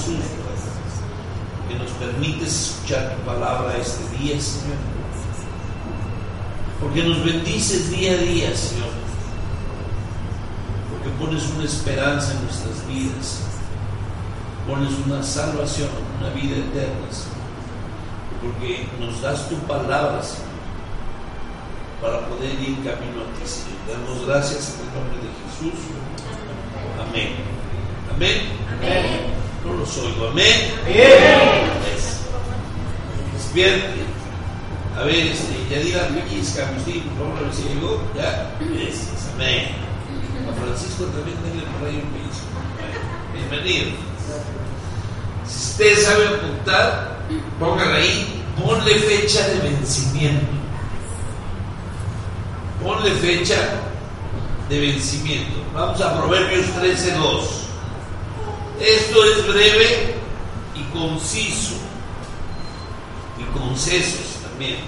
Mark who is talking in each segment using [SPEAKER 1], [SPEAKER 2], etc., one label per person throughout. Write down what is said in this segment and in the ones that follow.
[SPEAKER 1] Jesús, que nos permites escuchar tu palabra este día, Señor. Porque nos bendices día a día, Señor. Porque pones una esperanza en nuestras vidas. Pones una salvación, una vida eterna, Señor. Porque nos das tu palabra, Señor para poder ir camino a ti, Señor. Damos gracias en el nombre de Jesús. Amén. Amén. Amén. No los oigo. Amén. Bien. Es bien. A ver, este, ya diga pellizca, Agustín, favor, a ver si llegó. Ya. Es, amén. A Francisco también denle por ahí un pellizco. Bienvenido. Si usted sabe apuntar, póngale ahí, ponle fecha de vencimiento ponle fecha de vencimiento. Vamos a Proverbios 13.2. Esto es breve y conciso. Y concesos también.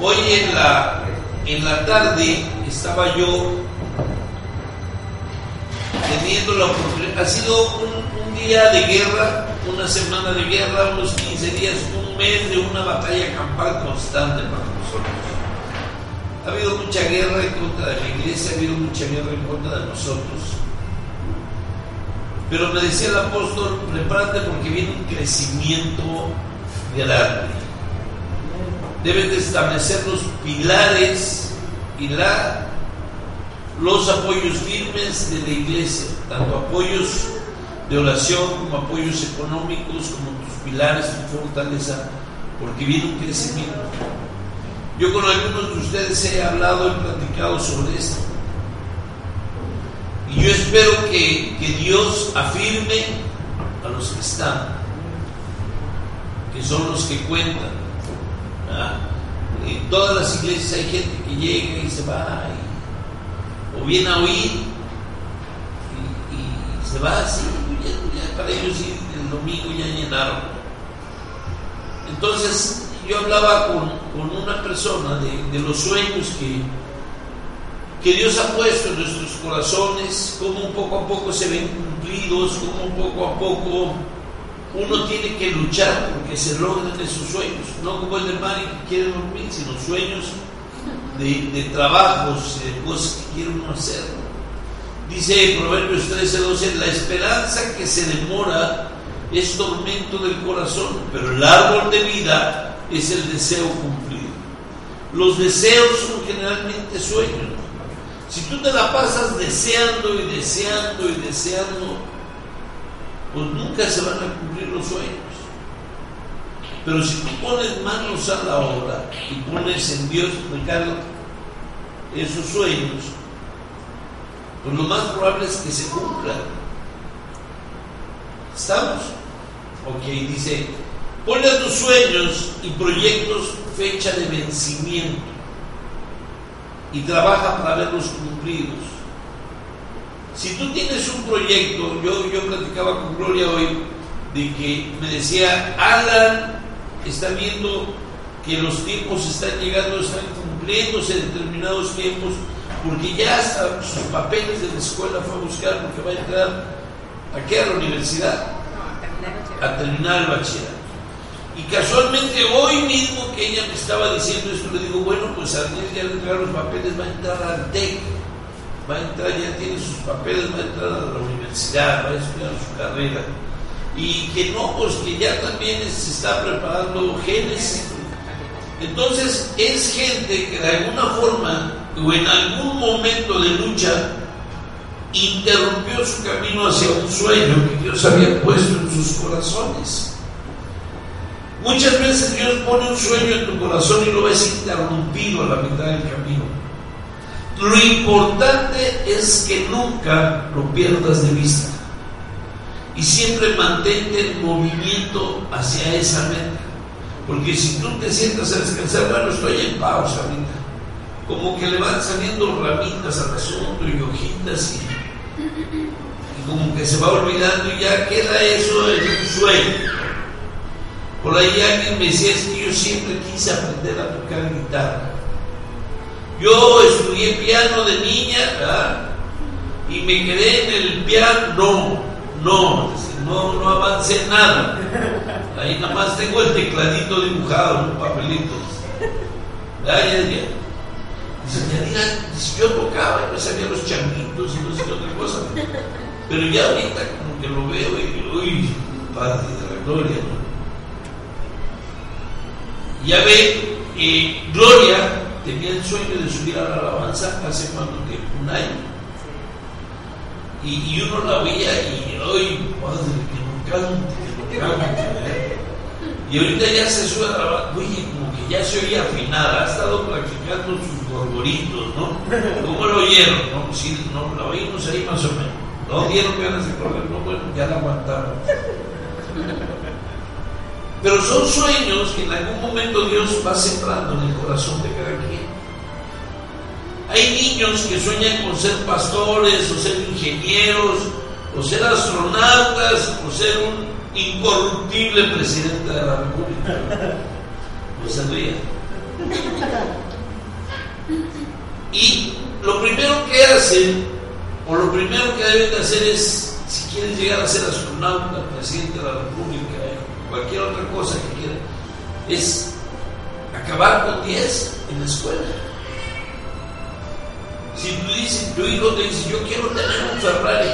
[SPEAKER 1] Hoy en la, en la tarde estaba yo teniendo la oportunidad, ha sido un, un día de guerra, una semana de guerra, unos 15 días, un mes de una batalla campal constante para nosotros. Ha habido mucha guerra en contra de la iglesia, ha habido mucha guerra en contra de nosotros. Pero me decía el apóstol, prepárate porque viene un crecimiento grande. Deben de establecer los pilares y la, los apoyos firmes de la iglesia, tanto apoyos de oración como apoyos económicos, como pilares, tu fortaleza, porque viene un crecimiento. Yo con algunos de ustedes he hablado, he platicado sobre esto. Y yo espero que, que Dios afirme a los que están, que son los que cuentan. En todas las iglesias hay gente que llega y se va, o viene a oír y, se va así, para ellos el domingo ya llenaron. Entonces yo hablaba con, una persona de, los sueños que, que Dios ha puesto en nuestros corazones, cómo poco a poco se ven cumplidos, cómo poco a poco uno tiene que luchar porque se logren esos sueños, no como el de Mari que quiere dormir, sino sueños de, de trabajos, de cosas que quiere uno hacer. Dice Proverbios 13, 12, la esperanza que se demora es tormento del corazón, pero el árbol de vida es el deseo cumplido. Los deseos son generalmente sueños. Si tú te la pasas deseando y deseando y deseando, pues nunca se van a cumplir los sueños. Pero si tú pones manos a la obra y pones en Dios, Ricardo, esos sueños, pues lo más probable es que se cumplan. ¿Estamos? Ok, dice, ponle a tus sueños y proyectos fecha de vencimiento. y trabaja para verlos cumplidos. Si tú tienes un proyecto, yo, yo platicaba con Gloria hoy, de que me decía, Alan está viendo que los tiempos están llegando, están cumpliéndose determinados tiempos, porque ya hasta sus papeles de la escuela fue a buscar, porque va a entrar aquí a la universidad, a terminar el bachillerato. Y casualmente hoy mismo que ella me estaba diciendo esto, le digo, bueno, pues Arnés ya le entregaron los papeles, va a entrar al TEC, va a entrar, ya tiene sus papeles, va a entrar a la universidad, va a estudiar su carrera. Y que no, pues que ya también se está preparando genes. Entonces es gente que de alguna forma o en algún momento de lucha interrumpió su camino hacia un sueño que Dios había puesto en sus corazones. Muchas veces Dios pone un sueño en tu corazón y lo ves interrumpido a la mitad del camino. Lo importante es que nunca lo pierdas de vista y siempre mantente en movimiento hacia esa meta. Porque si tú te sientas a descansar, bueno, estoy en pausa ahorita, como que le van saliendo ramitas al asunto y hojitas y, y como que se va olvidando y ya queda eso en un sueño. Por ahí alguien me decía, es que yo siempre quise aprender a tocar guitarra. Yo estudié piano de niña, ¿verdad? Y me quedé en el piano, no, no, no, avancé nada. Ahí nada más tengo el tecladito dibujado un papelito. Ya, ya, ya. Dice, ya yo tocaba, yo sabía los changuitos y no sé qué otra cosa. Pero ya ahorita como que lo veo y uy, Padre de la gloria, ¿no? Ya ve, eh, Gloria tenía el sueño de subir a la alabanza hace cuánto tiempo, un año. Y, y uno la veía y, ¡ay, padre, que no cante, que no cante! ¿eh? Y ahorita ya se sube a la alabanza, oye, como que ya se oía afinada, ha estado practicando sus gorgoritos, ¿no? ¿Cómo lo oyeron? No, pues sí, no, la oímos ahí más o menos. No dieron ganas de correr, no, bueno, ya la aguantamos. Pero son sueños que en algún momento Dios va sembrando en el corazón de cada quien. Hay niños que sueñan con ser pastores, o ser ingenieros, o ser astronautas, o ser un incorruptible presidente de la República. No se. Y lo primero que hacen, o lo primero que deben de hacer es, si quieren llegar a ser astronauta, presidente de la República, cualquier otra cosa que quieran, es acabar con 10 en la escuela. Si tú dices, tu hijo te dice, yo quiero tener un Ferrari,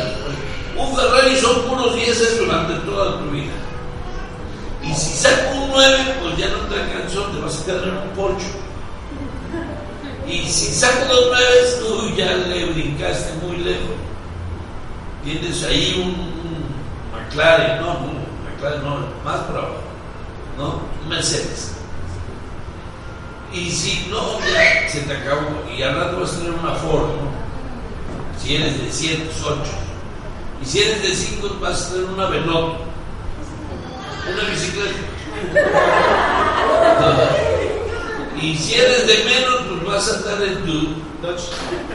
[SPEAKER 1] un Ferrari son puros 10 durante toda tu vida. Y si saco un 9, pues ya no te alcanzó, te vas a quedar en un Porsche. Y si saco dos 9, tú ya le brincaste muy lejos. Tienes ahí un, un McLaren, no, no más por abajo, ¿no? Mercedes. Y si no, ya se te acabó. Y al rato vas a tener una Ford, ¿no? Si eres de 7, 8. Y si eres de 5, vas a tener una Veloz. Una bicicleta. Y si eres de menos, pues vas a estar en tu,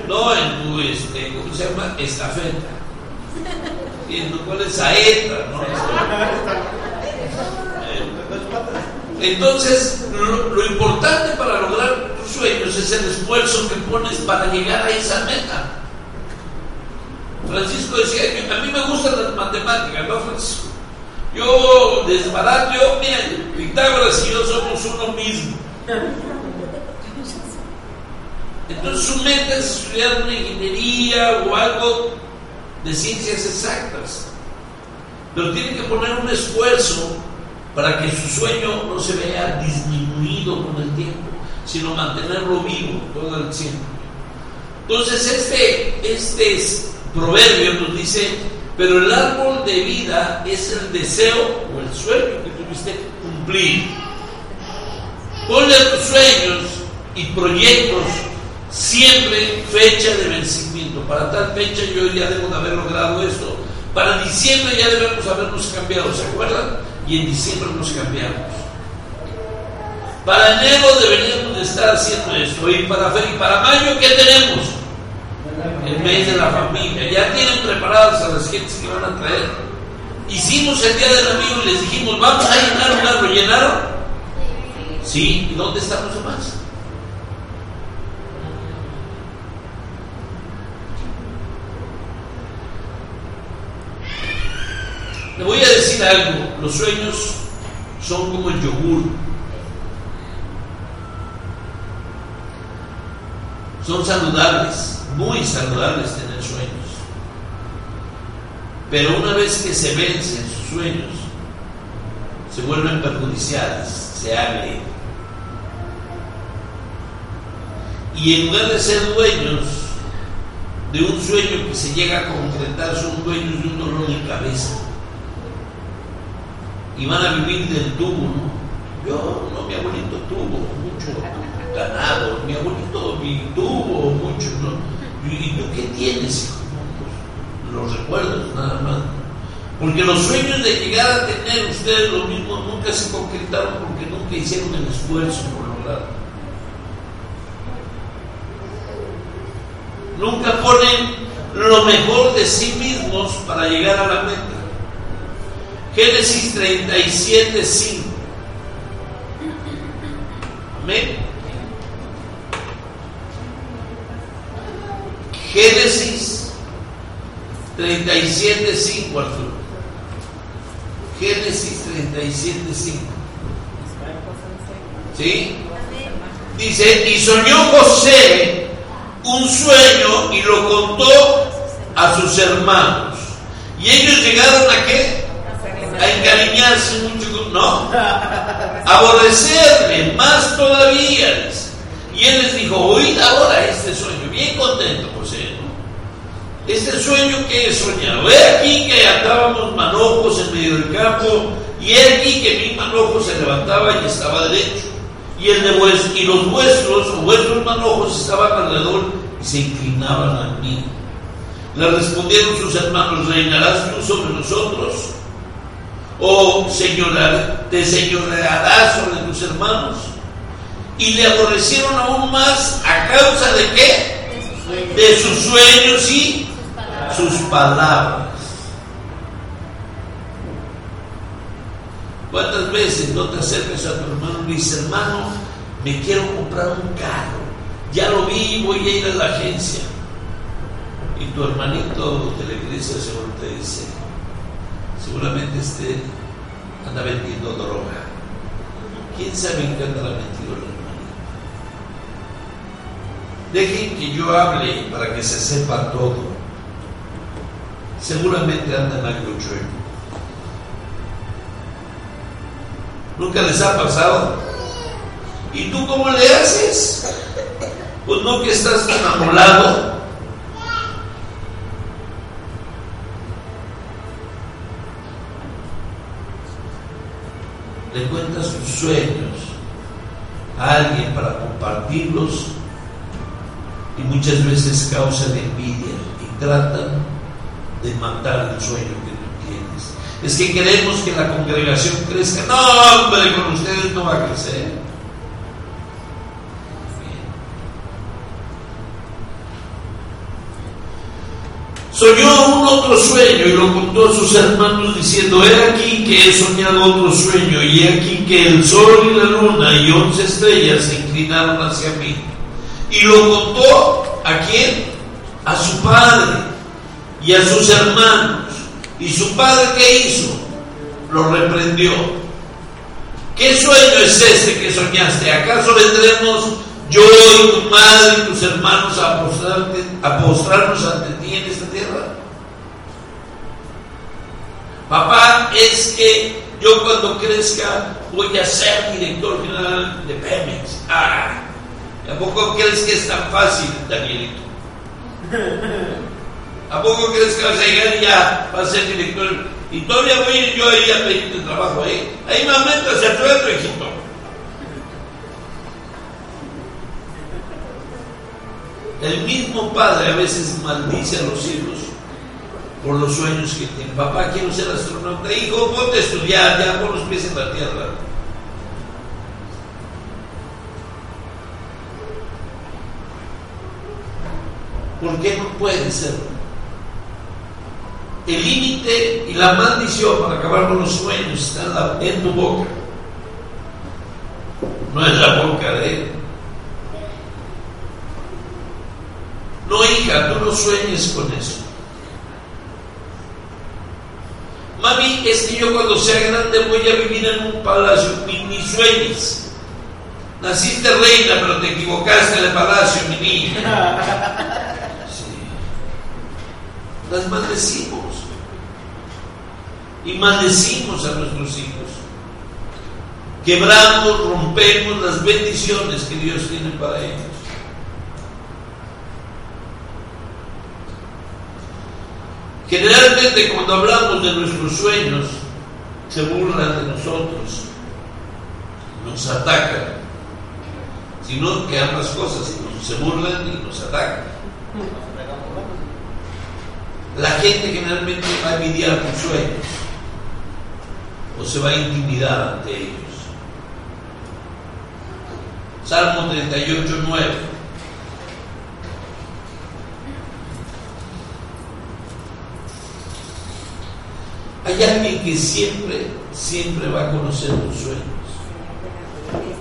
[SPEAKER 1] no en tu, este, ¿cómo se llama? Estafeta viendo cuál es saeta, ¿no? Entonces, lo, importante para lograr tus sueños es el esfuerzo que pones para llegar a esa meta. Francisco decía, a mí me gustan las matemáticas, ¿no, Francisco? Yo, desbarato, yo, mira, Pitágoras y yo somos uno mismo. Entonces su meta es estudiar una ingeniería o algo de ciencias exactas, pero tiene que poner un esfuerzo para que su sueño no se vea disminuido con el tiempo, sino mantenerlo vivo todo el tiempo. Entonces este, este proverbio nos dice, pero el árbol de vida es el deseo o el sueño que tuviste cumplir. Ponle tus sueños y proyectos siempre fecha de vencimiento. Para tal fecha yo ya debo de haber logrado esto. Para diciembre ya debemos habernos cambiado, ¿se acuerdan? Y en diciembre nos cambiamos. Para enero deberíamos de estar haciendo esto. Y para, y para mayo, ¿qué tenemos? El mes de la familia. Ya tienen preparadas a las gentes que van a traer. Hicimos el día del amigo y les dijimos, vamos a llenar un ¿Lo llenaron? Sí. ¿Y dónde están los demás? Le voy a decir algo, los sueños son como el yogur. Son saludables, muy saludables tener sueños. Pero una vez que se vencen sus sueños, se vuelven perjudiciales, se agreguen. Y en lugar de ser dueños de un sueño que se llega a concretar, son dueños de un dolor de cabeza y van a vivir del tubo, ¿no? Yo, no, mi abuelito tuvo mucho ganado, mi abuelito tuvo mucho, ¿no? ¿Y tú qué tienes? Los recuerdos, nada más. Porque los sueños de llegar a tener ustedes lo mismo nunca se concretaron porque nunca hicieron el esfuerzo por lograrlo. Nunca ponen lo mejor de sí mismos para llegar a la meta. Génesis 37, 5. Amén. Génesis 37, 5, Arturo. Génesis 37, 5. ¿Sí? Dice, y soñó José un sueño y lo contó a sus hermanos. Y ellos llegaron a qué? A encariñarse mucho, no, aborrecerle más todavía. Y él les dijo, oíd ahora este sueño, bien contento José. Este sueño que he soñado, he aquí que atábamos manojos en medio del campo, y he aquí que mi manojo se levantaba y estaba derecho, y, el de y los vuestros, o vuestros manojos estaban alrededor y se inclinaban a mí. Le respondieron sus hermanos, ¿reinarás tú sobre nosotros? O señorar, te señorearás sobre tus hermanos. Y le aborrecieron aún más a causa de qué? De sus sueños y sus palabras. ¿Cuántas veces no te acercas a tu hermano y dices, hermano, me quiero comprar un carro? Ya lo vi, voy a ir a la agencia. Y tu hermanito de la iglesia seguro te dice, seguramente este anda vendiendo droga. ¿Quién sabe en qué anda metido el hermanito? Dejen que yo hable para que se sepa todo. Seguramente anda en algo. ¿Nunca les ha pasado? ¿Y tú cómo le haces? Pues no que estás tan le cuenta sus sueños a alguien para compartirlos y muchas veces causan envidia y tratan de matar el sueño que tú tienes. Es que queremos que la congregación crezca. No, hombre, con ustedes no va a crecer. Soñó un otro sueño y lo contó a sus hermanos diciendo, he aquí que he soñado otro sueño y he aquí que el sol y la luna y once estrellas se inclinaron hacia mí. Y lo contó a quién? A su padre y a sus hermanos. ¿Y su padre qué hizo? Lo reprendió. ¿Qué sueño es este que soñaste? ¿Acaso vendremos yo y tu madre y tus hermanos a, postrarnos ante ti en esta tierra. Papá, es que yo cuando crezca voy a ser director general de Pemex. Ah, ¿a poco crees que es tan fácil, Danielito? ¿A poco crees que vas a llegar ya vas a ser director? Y todavía voy a ir yo ahí a pedirte trabajo ahí. Ahí me aumentas el sueldo, hijito. El mismo padre a veces maldice a los hijos por los sueños que tienen. Papá, quiero ser astronauta. Hijo, ponte a estudiar, ya pon los pies en la tierra. ¿Por qué no puede ser? El límite y la maldición para acabar con los sueños está en tu boca. No es la boca de él. No, hija, tú no sueñes con eso. Mami, es que yo cuando sea grande voy a vivir en un palacio. Ni, ni sueñes. Naciste reina, pero te equivocaste el palacio, mi niña. Sí. Las maldecimos. Y maldecimos a nuestros hijos. Quebramos, rompemos las bendiciones que Dios tiene para ellos. Generalmente cuando hablamos de nuestros sueños, se burlan de nosotros, nos atacan, sino que ambas cosas, se burlan y nos atacan. La gente generalmente va a envidiar tus sueños o se va a intimidar ante ellos. Salmo 38, 9. Hay alguien que siempre, siempre va a conocer tus sueños.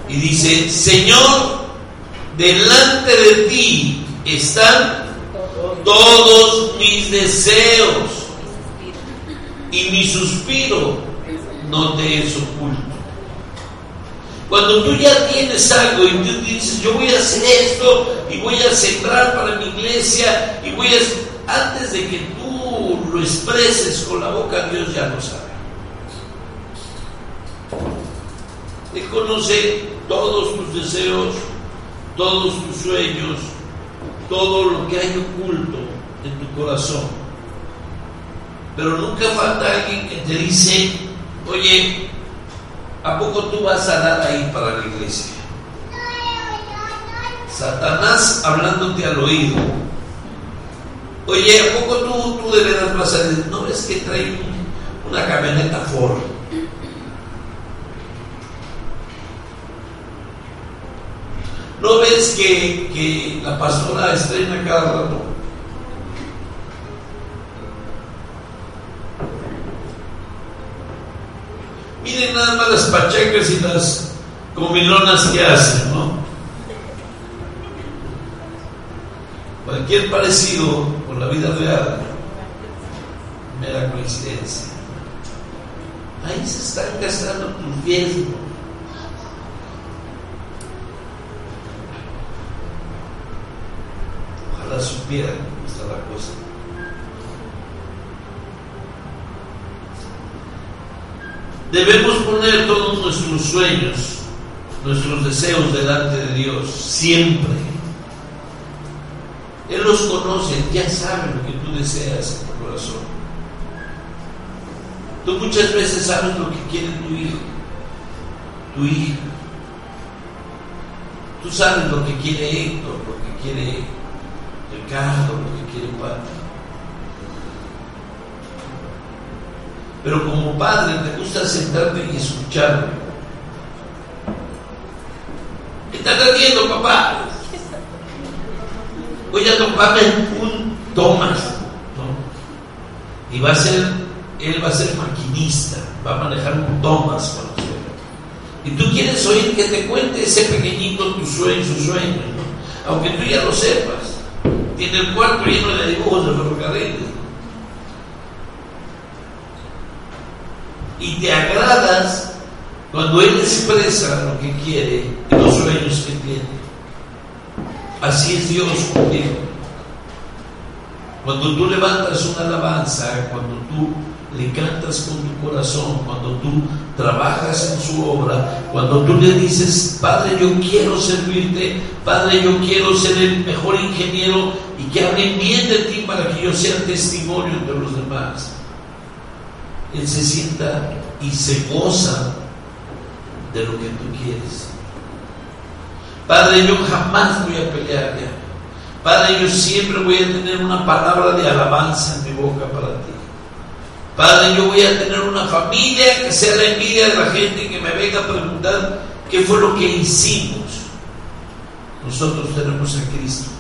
[SPEAKER 1] Y dice, Señor, delante de ti están todos mis deseos y mi suspiro no te es oculto. Cuando tú ya tienes algo y tú dices, yo voy a hacer esto y voy a sembrar para mi iglesia y voy a... Antes de que lo expreses con la boca, Dios ya lo sabe. Él conoce todos tus deseos, todos tus sueños, todo lo que hay oculto en tu corazón. Pero nunca falta alguien que te dice, oye, ¿a poco tú vas a dar ahí para la iglesia? Satanás hablándote al oído. Oye, ¿a poco tú, tú de veras no es que trae una camioneta Ford? ¿No ves que, que la pastora estrena cada rato? Miren nada más las pachacas y las comilonas que hacen, ¿no? Cualquier parecido la vida real, mera coincidencia. Ahí se están gastando tus diezmos. Ojalá supieran cómo está la cosa. Debemos poner todos nuestros sueños, nuestros deseos delante de Dios, siempre. Él los conoce, ya sabe lo que tú deseas en tu corazón. Tú muchas veces sabes lo que quiere tu hijo, tu hija. Tú sabes lo que quiere Héctor, lo que quiere Ricardo, lo que quiere Pati. Pero como padre te gusta sentarte y escucharlo. ¿Qué estás haciendo, papá? Voy a tomarme un Thomas. Y va a ser, él va a ser maquinista, va a manejar un Thomas cuando sea. Y tú quieres oír que te cuente ese pequeñito tu sueño, su sueño, ¿no? aunque tú ya lo sepas. Tiene el cuarto lleno de dibujos de ferrocarriles. y te agradas cuando Él expresa lo que quiere y los sueños que tiene. Así es Dios contigo. Cuando tú levantas una alabanza, cuando tú le cantas con tu corazón, cuando tú trabajas en su obra, cuando tú le dices, Padre, yo quiero servirte, Padre, yo quiero ser el mejor ingeniero y que hablen bien de ti para que yo sea testimonio entre los demás. Él se sienta y se goza de lo que tú quieres. Padre, yo jamás voy a pelear ya. Padre, yo siempre voy a tener una palabra de alabanza en mi boca para ti. Padre, yo voy a tener una familia que sea la envidia de la gente que me venga a preguntar qué fue lo que hicimos. Nosotros tenemos a Cristo.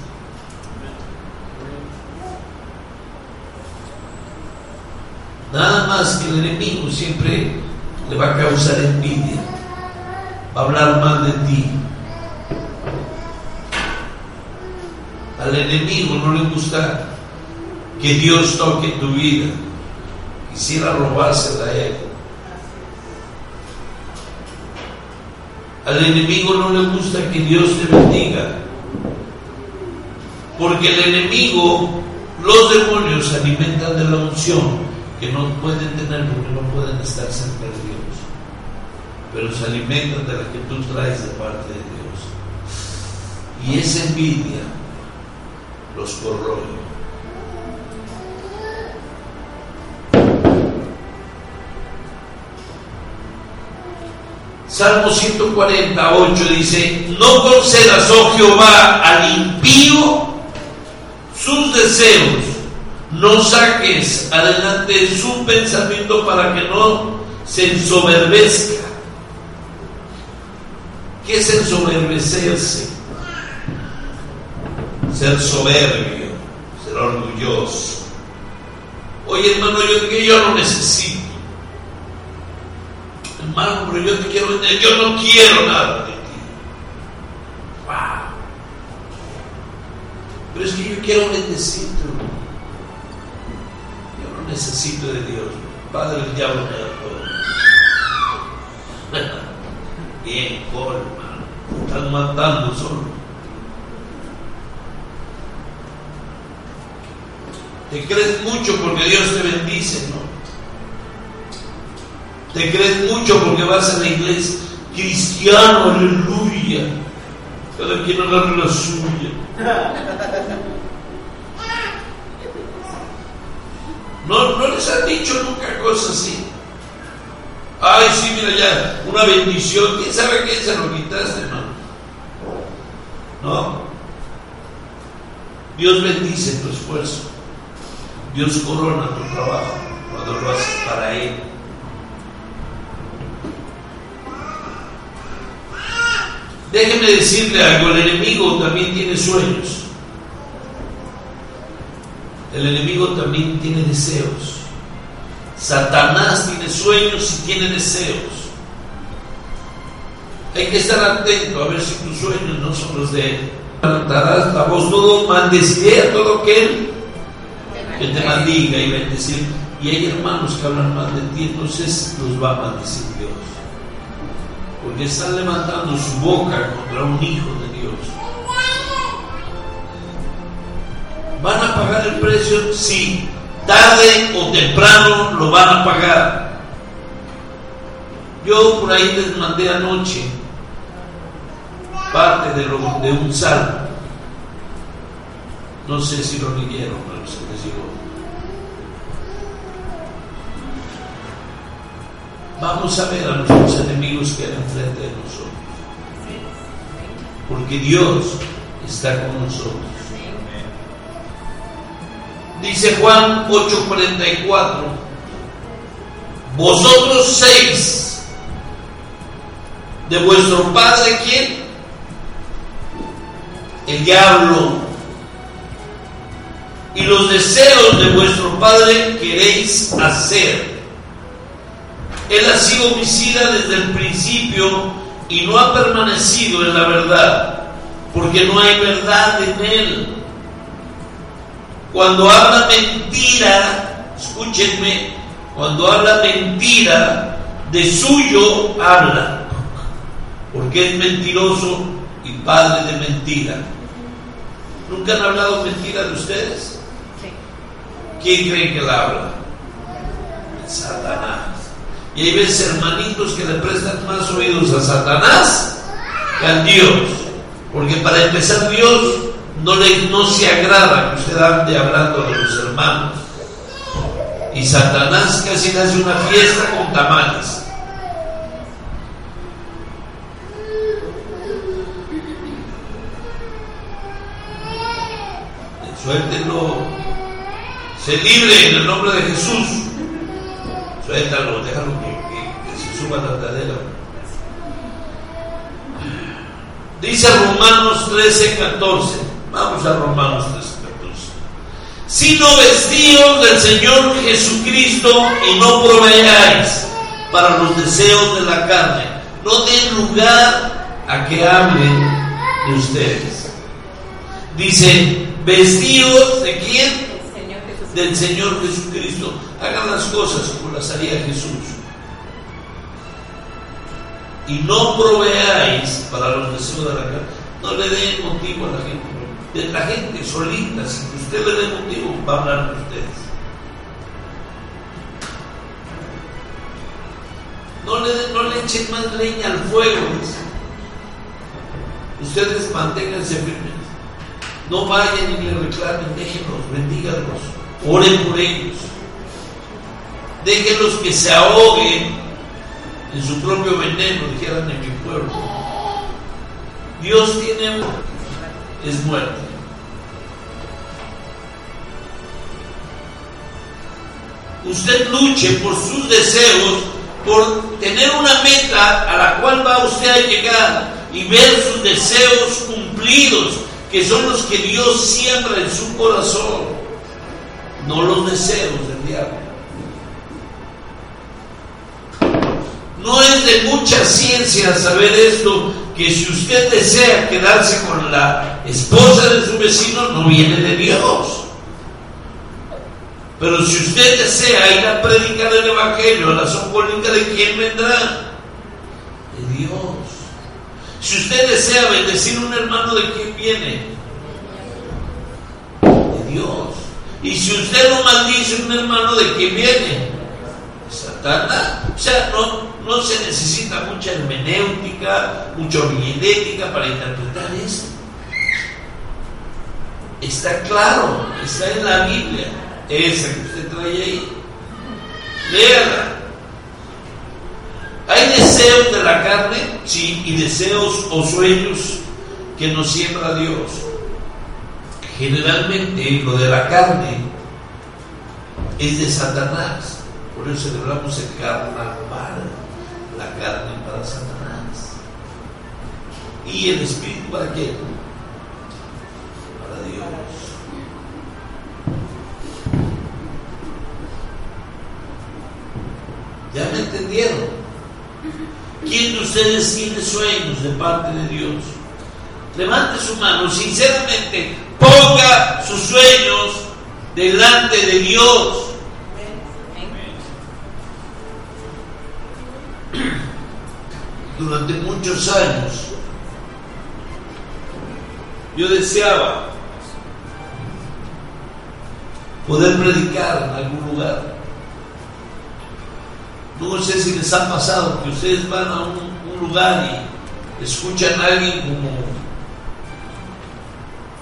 [SPEAKER 1] Nada más que el enemigo siempre le va a causar envidia, va a hablar mal de ti, Al enemigo no le gusta que Dios toque tu vida, quisiera robársela a él. Al enemigo no le gusta que Dios te bendiga, porque el enemigo, los demonios se alimentan de la unción que no pueden tener porque no pueden estar cerca de Dios, pero se alimentan de la que tú traes de parte de Dios. Y esa envidia los corroe. Salmo 148 dice, no concedas, oh Jehová, al impío sus deseos no saques adelante su pensamiento para que no se ensoberbezca. ¿Qué es ensoberbecerse? Ser soberbio, ser orgulloso. Oye, hermano, yo, yo no necesito. Hermano, pero yo te quiero yo no quiero nada de ti. Wow. Pero es que yo quiero bendecirte, necesito de Dios. Padre, el diablo me da todo. Bien, colma. Están matando solo. Te crees mucho porque Dios te bendice, ¿no? Te crees mucho porque vas a la iglesia. Cristiano, aleluya. Cada quien agarra la suya. No, no les han dicho nunca cosas así. Ay, sí, mira ya, una bendición. ¿Quién sabe quién se lo quitaste, hermano? No. Dios bendice tu esfuerzo. Dios corona tu trabajo cuando lo haces para Él. Déjeme decirle algo, el enemigo también tiene sueños. El enemigo también tiene deseos. Satanás tiene sueños y tiene deseos. Hay que estar atento a ver si tus sueños no son los de él. Levantarás la voz, todo maldeciré todo aquel que te maldiga y bendecir. Y hay hermanos que hablan mal de ti, entonces los va a maldecir Dios. Porque están levantando su boca contra un hijo de Dios. ¿Van a pagar el precio? Sí. Tarde o temprano lo van a pagar. Yo por ahí les mandé anoche parte de, lo, de un salmo. No sé si lo leyeron, Vamos a ver a nuestros enemigos que hay enfrente de nosotros. Porque Dios está con nosotros. Dice Juan 8:44, vosotros seis, de vuestro padre, ¿quién? El diablo. Y los deseos de vuestro padre queréis hacer. Él ha sido homicida desde el principio y no ha permanecido en la verdad, porque no hay verdad en él. Cuando habla mentira, escúchenme, cuando habla mentira, de suyo habla, porque es mentiroso y padre de mentira. ¿Nunca han hablado mentira de ustedes? ¿Quién cree que la habla? Satanás. Y hay veces hermanitos que le prestan más oídos a Satanás que a Dios. Porque para empezar Dios no, le, no se agrada que usted ande hablando de los hermanos. Y Satanás casi le hace una fiesta con tamales. Suéltenlo. Se libre en el nombre de Jesús. Suéltalo, déjalo que, se suba la cadera. Dice Romanos 13, 14. Vamos a Romanos 13, 14. sino vestidos del Señor Jesucristo y no proveáis para los deseos de la carne. No den lugar a que hablen de ustedes. Dice, vestidos de quién? Del Señor Jesucristo. Hagan las cosas como las haría Jesús. Y no proveáis para los deseos de la carne. No le den motivo a la gente. De la gente solita, que usted le dé motivo, va a hablar de ustedes. No le, no le echen más leña al fuego. Ustedes manténganse firmes. No vayan y le reclamen, déjenlos, bendíganlos, oren por ellos. Déjenlos que se ahoguen en su propio veneno, dijeran en mi pueblo. Dios tiene es muerte. Usted luche por sus deseos, por tener una meta a la cual va usted a llegar y ver sus deseos cumplidos, que son los que Dios siembra en su corazón, no los deseos del diablo. No es de mucha ciencia saber esto, que si usted desea quedarse con la esposa de su vecino, no viene de Dios. Pero si usted desea ir a predicar el Evangelio a la zompónica, ¿de quién vendrá? De Dios. Si usted desea bendecir a un hermano, ¿de quién viene? De Dios. Y si usted no maldice a un hermano, ¿de quién viene? Satanás. O sea, no, no se necesita mucha hermenéutica, mucha homilética para interpretar esto. Está claro, está en la Biblia, esa que usted trae ahí. Léala. Hay deseos de la carne, sí, y deseos o sueños que nos siembra Dios. Generalmente lo de la carne es de Satanás. Por eso celebramos el carnaval la carne para Satanás. ¿Y el espíritu para qué? Para Dios. ¿Ya me entendieron? ¿Quién de ustedes tiene sueños de parte de Dios? Levante su mano, sinceramente, ponga sus sueños delante de Dios. durante muchos años yo deseaba poder predicar en algún lugar. No sé si les ha pasado que ustedes van a un, lugar y escuchan a alguien como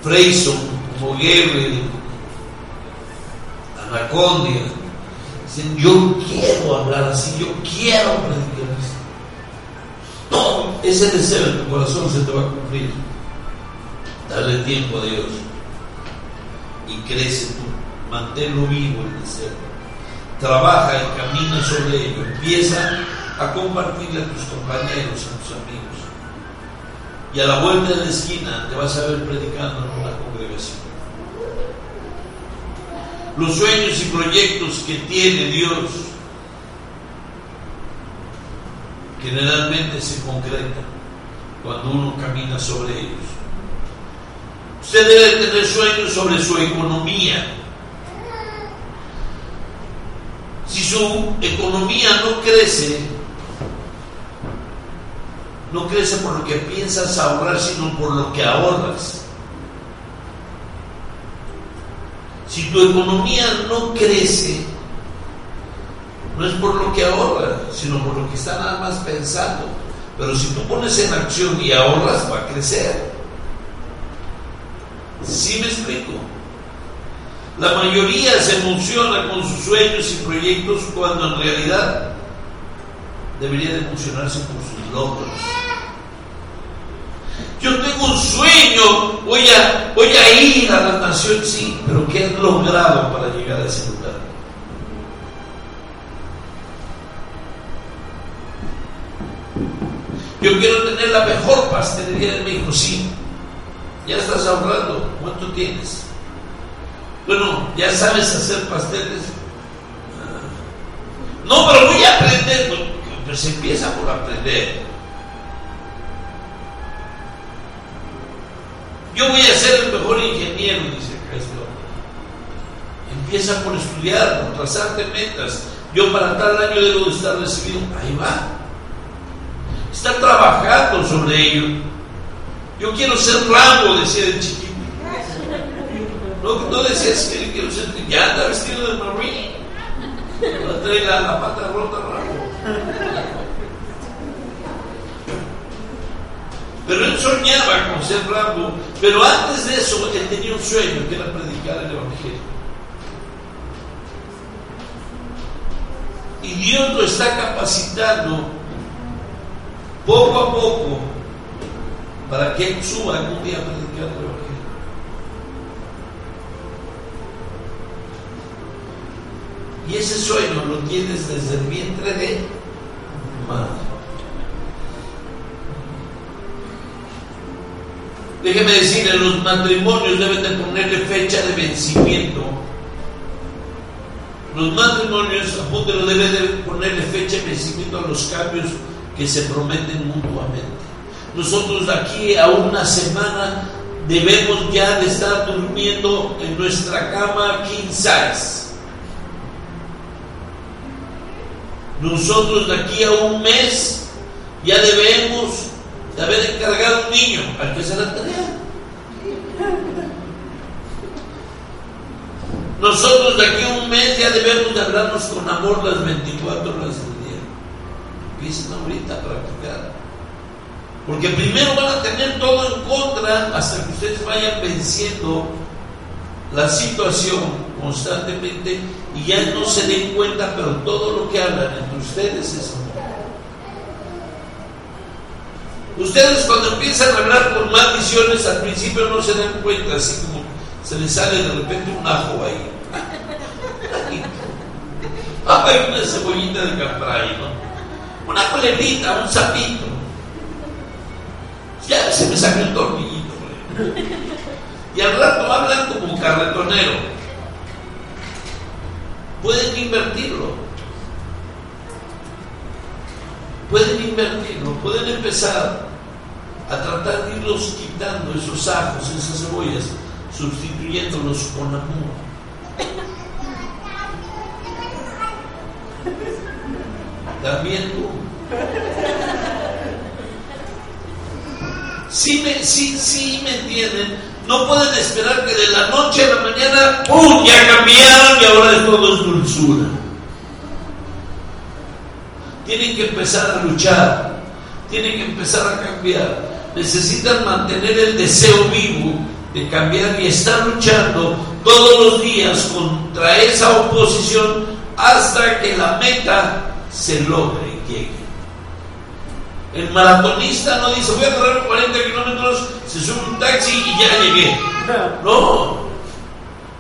[SPEAKER 1] Freyson, Gabriel, Anacondia. Dicen, yo quiero hablar así, yo quiero predicar así ese deseo en tu corazón se te va a cumplir. Dale tiempo a Dios y crece tú. Manténlo vivo el deseo. Trabaja y camina sobre ello. Empieza a compartirle a tus compañeros, a tus amigos. Y a la vuelta de la esquina te vas a ver predicando en una congregación. Los sueños y proyectos que tiene Dios generalmente se concreta cuando uno camina sobre ellos. Usted debe tener sueños sobre su economía. Si su economía no crece, no crece por lo que piensas ahorrar, sino por lo que ahorras. Si tu economía no crece, no es por lo que ahorras, sino por lo que está nada más pensando. Pero si tú pones en acción y ahorras, va a crecer. ¿Sí me explico? La mayoría se emociona con sus sueños y proyectos cuando en realidad debería de emocionarse por sus logros. Yo tengo un sueño, voy a, voy a ir a la nación, sí, pero ¿qué has logrado para llegar a ese lugar? Yo quiero tener la mejor pastelería de México, sí. Ya estás ahorrando. ¿Cuánto tienes? Bueno, ya sabes hacer pasteles. No, pero voy a aprender. Pues se empieza por aprender. Yo voy a ser el mejor ingeniero, dice Cristo. Empieza por estudiar, por trazarte metas. Yo para tal año debo de estar recibido. Ahí va. Está trabajando sobre ello. Yo quiero ser Rambo, decía el chiquito. No, no decías que quiero ser. Ya anda vestido de marine. No trae la, la pata rota Rambo. Pero él soñaba con ser Rambo. Pero antes de eso, él tenía un sueño que era predicar el Evangelio. Y Dios lo está capacitando poco a poco para que él suba algún día a predicar el Evangelio. Y ese sueño lo tienes desde el vientre de madre. Déjeme decirle, los matrimonios deben de ponerle fecha de vencimiento. Los matrimonios, apúntelo, deben de ponerle fecha de vencimiento a los cambios que se prometen mutuamente. Nosotros aquí a una semana debemos ya de estar durmiendo en nuestra cama king size. Nosotros de aquí a un mes ya debemos de haber encargado un niño al que se la tarea. Nosotros de aquí a un mes ya debemos de hablarnos con amor las 24 horas del día. Empiecen ahorita a practicar. Porque primero van a tener todo en contra hasta que ustedes vayan venciendo la situación constantemente y ya no se den cuenta, pero todo lo que hablan entre ustedes es amor. Ustedes cuando empiezan a hablar con maldiciones al principio no se dan cuenta, así como se les sale de repente un ajo ahí. Hay una cebollita de cambray, ¿no? Una colebrita, un sapito. Ya se me salió un tornillito. Y al rato hablan como carretonero. Pueden invertirlo. Pueden invertirlo, pueden empezar a tratar de irlos quitando esos ajos, esas cebollas, sustituyéndolos con amor. También tú. Sí me, sí, sí me entienden. No pueden esperar que de la noche a la mañana, ¡pum! ya cambiaron y ahora es todo es dulzura. Tienen que empezar a luchar, tienen que empezar a cambiar necesitan mantener el deseo vivo de cambiar y estar luchando todos los días contra esa oposición hasta que la meta se logre y llegue. El maratonista no dice voy a correr 40 kilómetros, se sube un taxi y ya llegué. No,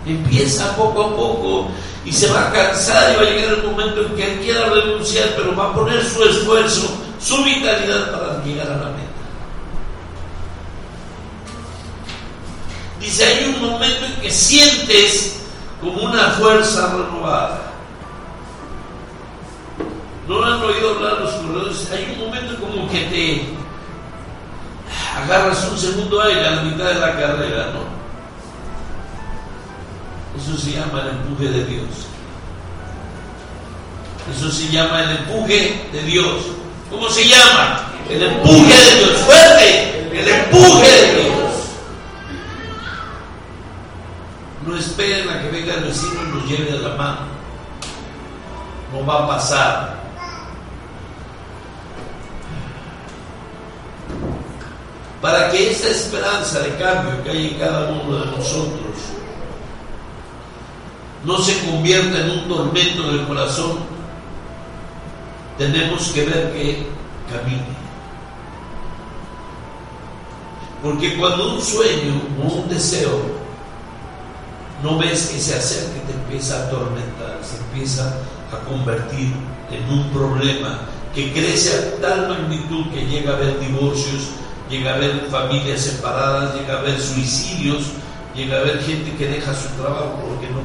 [SPEAKER 1] empieza poco a poco y se va a cansar y va a llegar el momento en que él quiera renunciar, pero va a poner su esfuerzo, su vitalidad para llegar a la meta. Dice, hay un momento en que sientes como una fuerza renovada. ¿No han oído hablar los corredores? Hay un momento como que te agarras un segundo aire a la mitad de la carrera, ¿no? Eso se llama el empuje de Dios. Eso se llama el empuje de Dios. ¿Cómo se llama? El empuje de Dios. Fuerte. El empuje de Dios. No esperen a que venga el vecino y nos lleve de la mano. No va a pasar. Para que esta esperanza de cambio que hay en cada uno de nosotros no se convierta en un tormento del corazón, tenemos que ver que camine. Porque cuando un sueño o un deseo no ves que se acerca y te empieza a atormentar, se empieza a convertir en un problema que crece a tal magnitud que llega a haber divorcios, llega a haber familias separadas, llega a haber suicidios, llega a haber gente que deja su trabajo porque no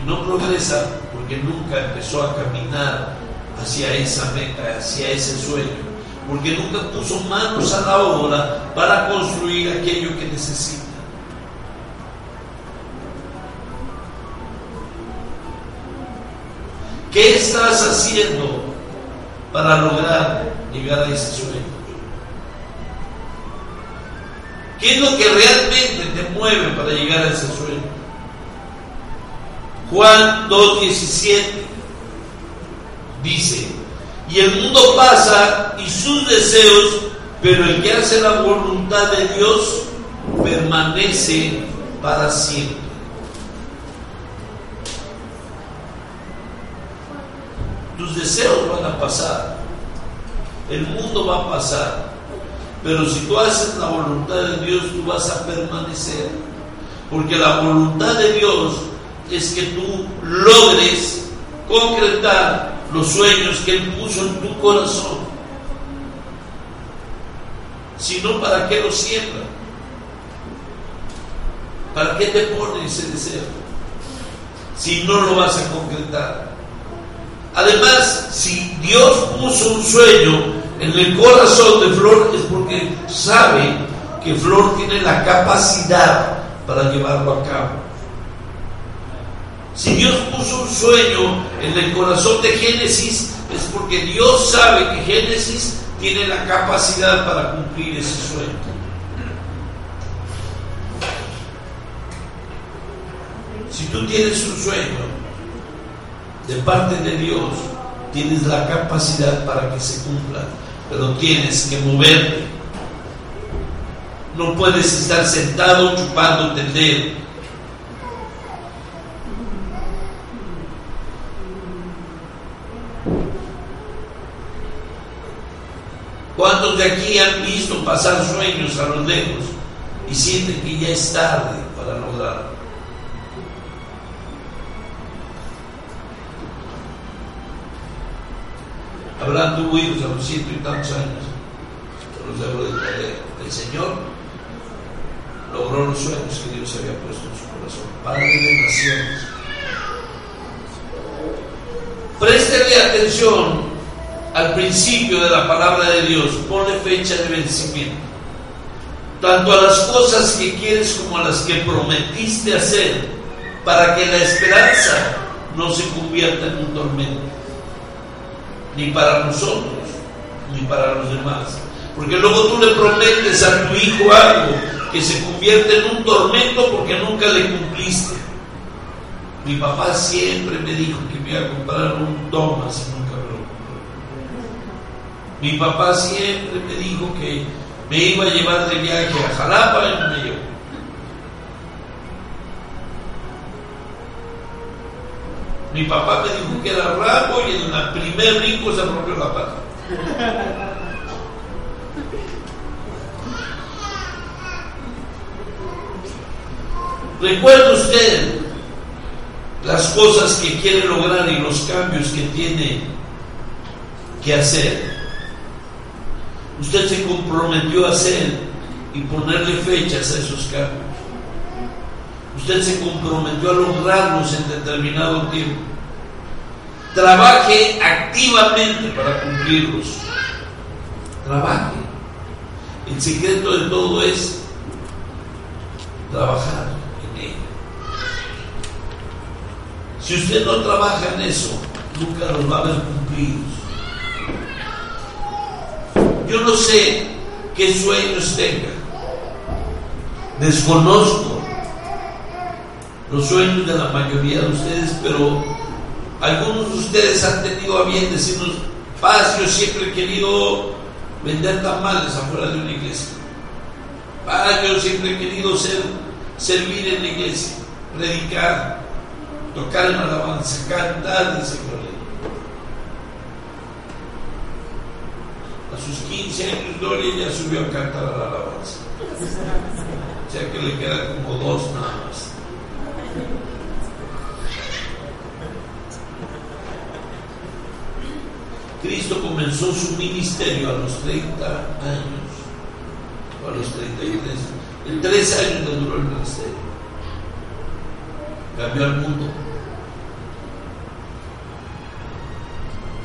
[SPEAKER 1] Y no progresa porque nunca empezó a caminar hacia esa meta, hacia ese sueño. Porque nunca puso manos a la obra para construir aquello que necesita. ¿Qué estás haciendo para lograr llegar a ese sueño? ¿Qué es lo que realmente te mueve para llegar a ese sueño? Juan 2.17 dice, y el mundo pasa y sus deseos, pero el que hace la voluntad de Dios permanece para siempre. Tus deseos van a pasar, el mundo va a pasar, pero si tú haces la voluntad de Dios, tú vas a permanecer. Porque la voluntad de Dios es que tú logres concretar los sueños que Él puso en tu corazón. Si no, ¿para qué lo siembra? ¿Para qué te pone ese deseo? Si no lo vas a concretar. Además, si Dios puso un sueño en el corazón de Flor es porque sabe que Flor tiene la capacidad para llevarlo a cabo. Si Dios puso un sueño en el corazón de Génesis, es porque Dios sabe que Génesis tiene la capacidad para cumplir ese sueño. Si tú tienes un sueño de parte de Dios, tienes la capacidad para que se cumpla pero tienes que moverte. No puedes estar sentado chupando el ¿Cuántos de aquí han visto pasar sueños a los lejos y sienten que ya es tarde para lograrlo? Abraham tuvo hijos a los ciento y tantos años. Los de El Señor logró los sueños que Dios había puesto en su corazón. Padre de naciones. Préstele atención al principio de la palabra de Dios. Pone fecha de vencimiento. Tanto a las cosas que quieres como a las que prometiste hacer, para que la esperanza no se convierta en un tormento ni para nosotros, ni para los demás. Porque luego tú le prometes a tu hijo algo que se convierte en un tormento porque nunca le cumpliste. Mi papá siempre me dijo que me iba a comprar un Thomas Mi papá siempre me dijo que me iba a llevar de viaje a Jalapa y no me llevó. Mi papá me dijo que era rabo y en el primer rico se rompió la pata. ¿Recuerda usted las cosas que quiere lograr y los cambios que tiene que hacer? Usted se comprometió a hacer y ponerle fechas a esos cambios. Usted se comprometió a lograrlos en determinado tiempo. Trabaje activamente para cumplirlos. Trabaje. El secreto de todo es trabajar en ello. Si usted no trabaja en eso, nunca los va a ver cumplidos. Yo no sé qué sueños tenga. Desconozco los sueños de la mayoría de ustedes, pero algunos de ustedes han tenido a bien decirnos, paz, yo siempre he querido vender tamales afuera de una iglesia. Paz, yo siempre he querido ser, servir en la iglesia, predicar, tocar en alabanza, cantar, dice Gloria. Sus 15 años Gloria ya subió a cantar a la alabanza. O sea que le quedan como dos nada más. Cristo comenzó su ministerio a los 30 años, a los 33. En tres años le duró el ministerio. Cambió el mundo.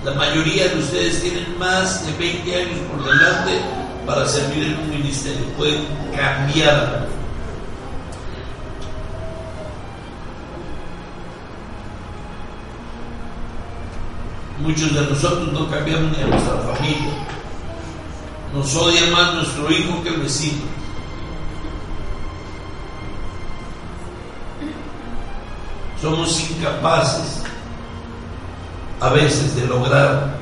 [SPEAKER 1] La mayoría de ustedes tienen más de 20 años por delante para servir en un ministerio. Pueden cambiar Muchos de nosotros no cambiamos ni a nuestra familia. Nos odia más nuestro hijo que el vecino. Somos incapaces a veces de lograr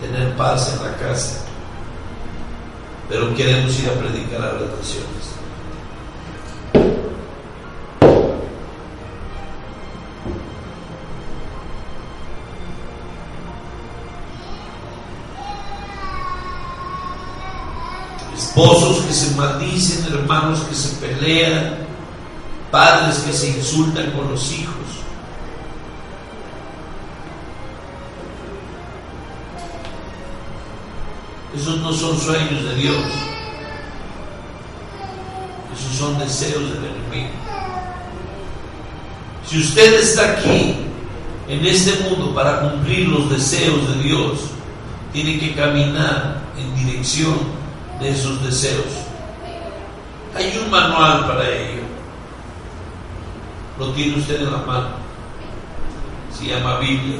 [SPEAKER 1] tener paz en la casa, pero queremos ir a predicar a las naciones. esposos que se maldicen, hermanos que se pelean, padres que se insultan con los hijos. Esos no son sueños de Dios. Esos son deseos del enemigo. Si usted está aquí en este mundo para cumplir los deseos de Dios, tiene que caminar en dirección de esos deseos. Hay un manual para ello. Lo tiene usted en la mano. Se llama Biblia.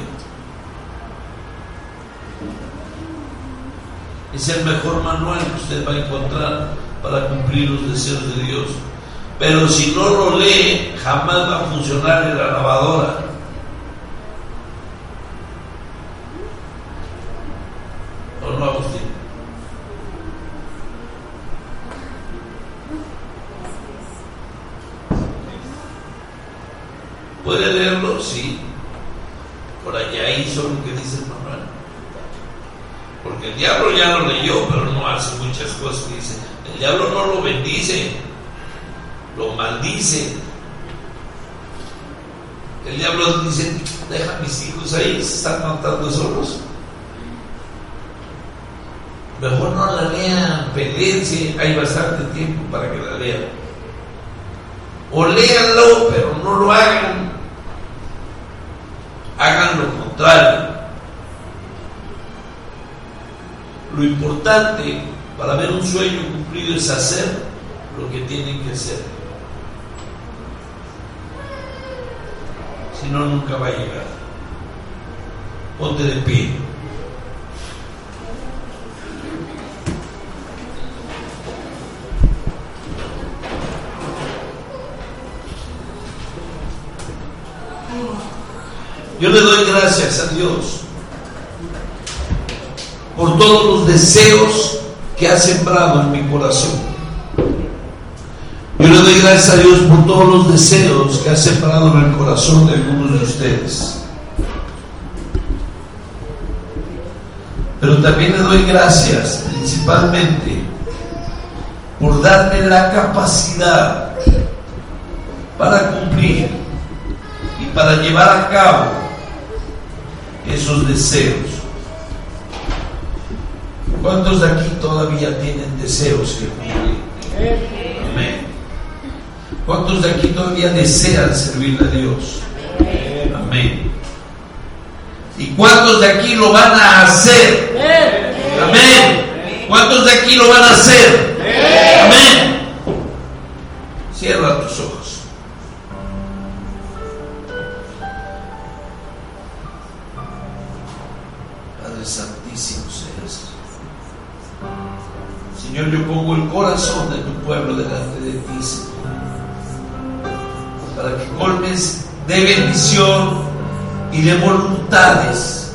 [SPEAKER 1] Es el mejor manual que usted va a encontrar para cumplir los deseos de Dios. Pero si no lo lee, jamás va a funcionar en la lavadora. ¿Puede leerlo? Sí. Por allá hizo lo que dice el. Porque el diablo ya lo leyó, pero no hace muchas cosas dice. El diablo no lo bendice, lo maldice. El diablo dice, deja a mis hijos ahí, se están matando solos. Mejor no la lean, peleense, hay bastante tiempo para que la lean. O léanlo, pero no lo hagan lo contrario. Lo importante para ver un sueño cumplido es hacer lo que tienen que hacer. Si no, nunca va a llegar. Ponte de pie. Yo le doy gracias a Dios por todos los deseos que ha sembrado en mi corazón. Yo le doy gracias a Dios por todos los deseos que ha sembrado en el corazón de algunos de ustedes. Pero también le doy gracias principalmente por darme la capacidad para cumplir y para llevar a cabo esos deseos. ¿Cuántos de aquí todavía tienen deseos que cumplir? Amén. ¿Cuántos de aquí todavía desean servirle a Dios? Amén. ¿Y cuántos de aquí lo van a hacer? Amén. ¿Cuántos de aquí lo van a hacer? Amén. Cierra tus ojos. Yo pongo el corazón de tu pueblo delante de ti, Señor, para que colmes de bendición y de voluntades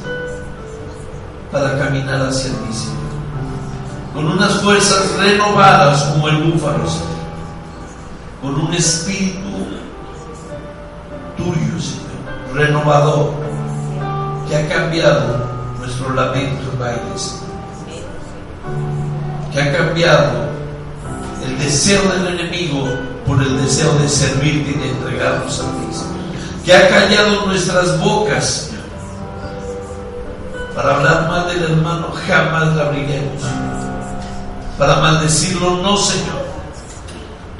[SPEAKER 1] para caminar hacia ti, Señor, con unas fuerzas renovadas como el búfalo, Señor, con un espíritu tuyo, Señor, renovador, que ha cambiado nuestro lamento en baile, Señor que ha cambiado el deseo del enemigo por el deseo de servirte y de entregarnos a ti, que ha callado nuestras bocas, para hablar mal del hermano jamás la abriremos, para maldecirlo no, Señor,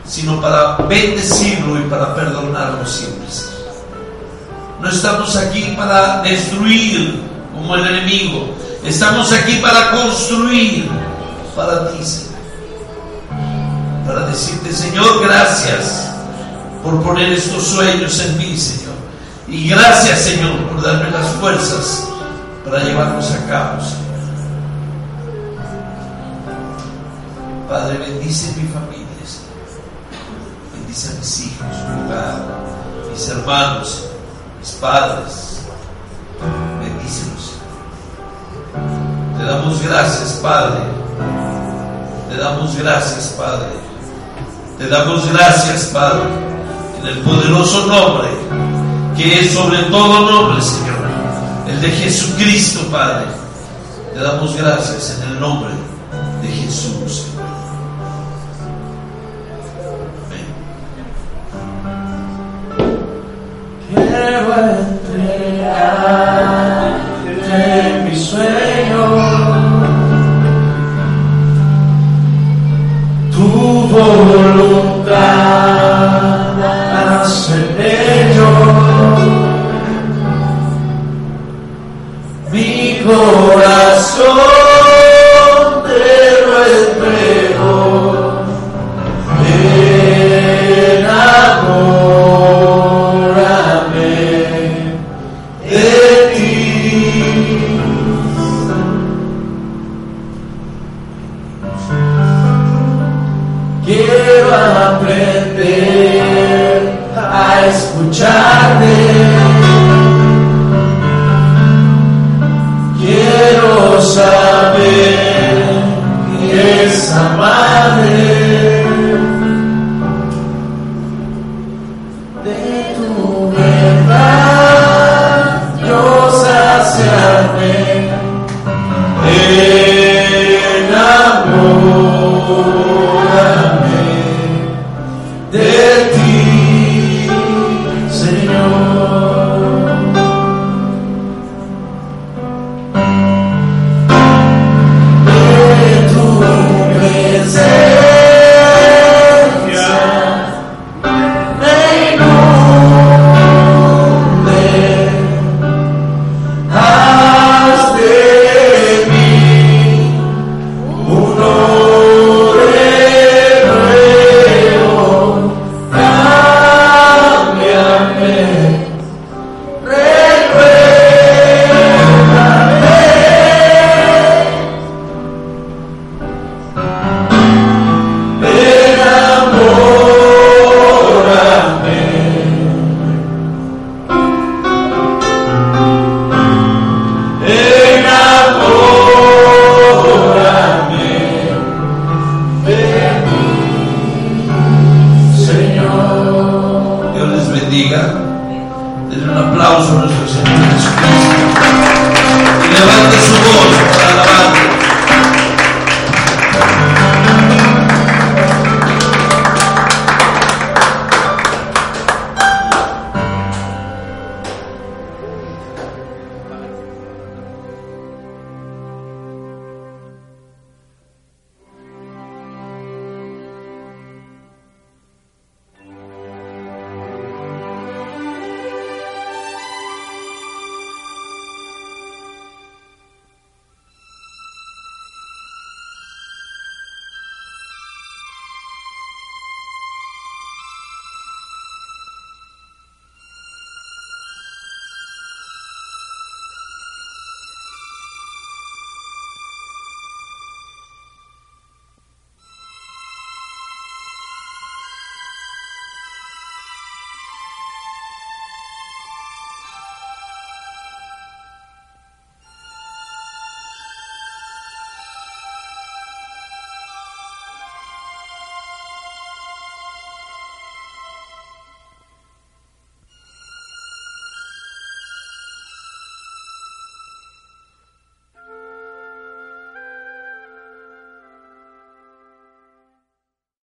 [SPEAKER 1] sino para bendecirlo y para perdonarlo siempre. No estamos aquí para destruir como el enemigo, estamos aquí para construir para ti, Señor. Para decirte, Señor, gracias por poner estos sueños en mí, Señor. Y gracias, Señor, por darme las fuerzas para llevarlos a cabo, Señor. Padre, bendice mi familia, Señor. Bendice a mis hijos, mi hogar, mis hermanos, mis padres. Bendícelos. Te damos gracias, Padre. Te damos gracias, Padre. Te damos gracias, Padre, en el poderoso nombre que es sobre todo nombre, Señor, el de Jesucristo, Padre. Te damos gracias en el nombre de Jesús.
[SPEAKER 2] Quiero entregarte a escucharte. Quiero saber que es amarte.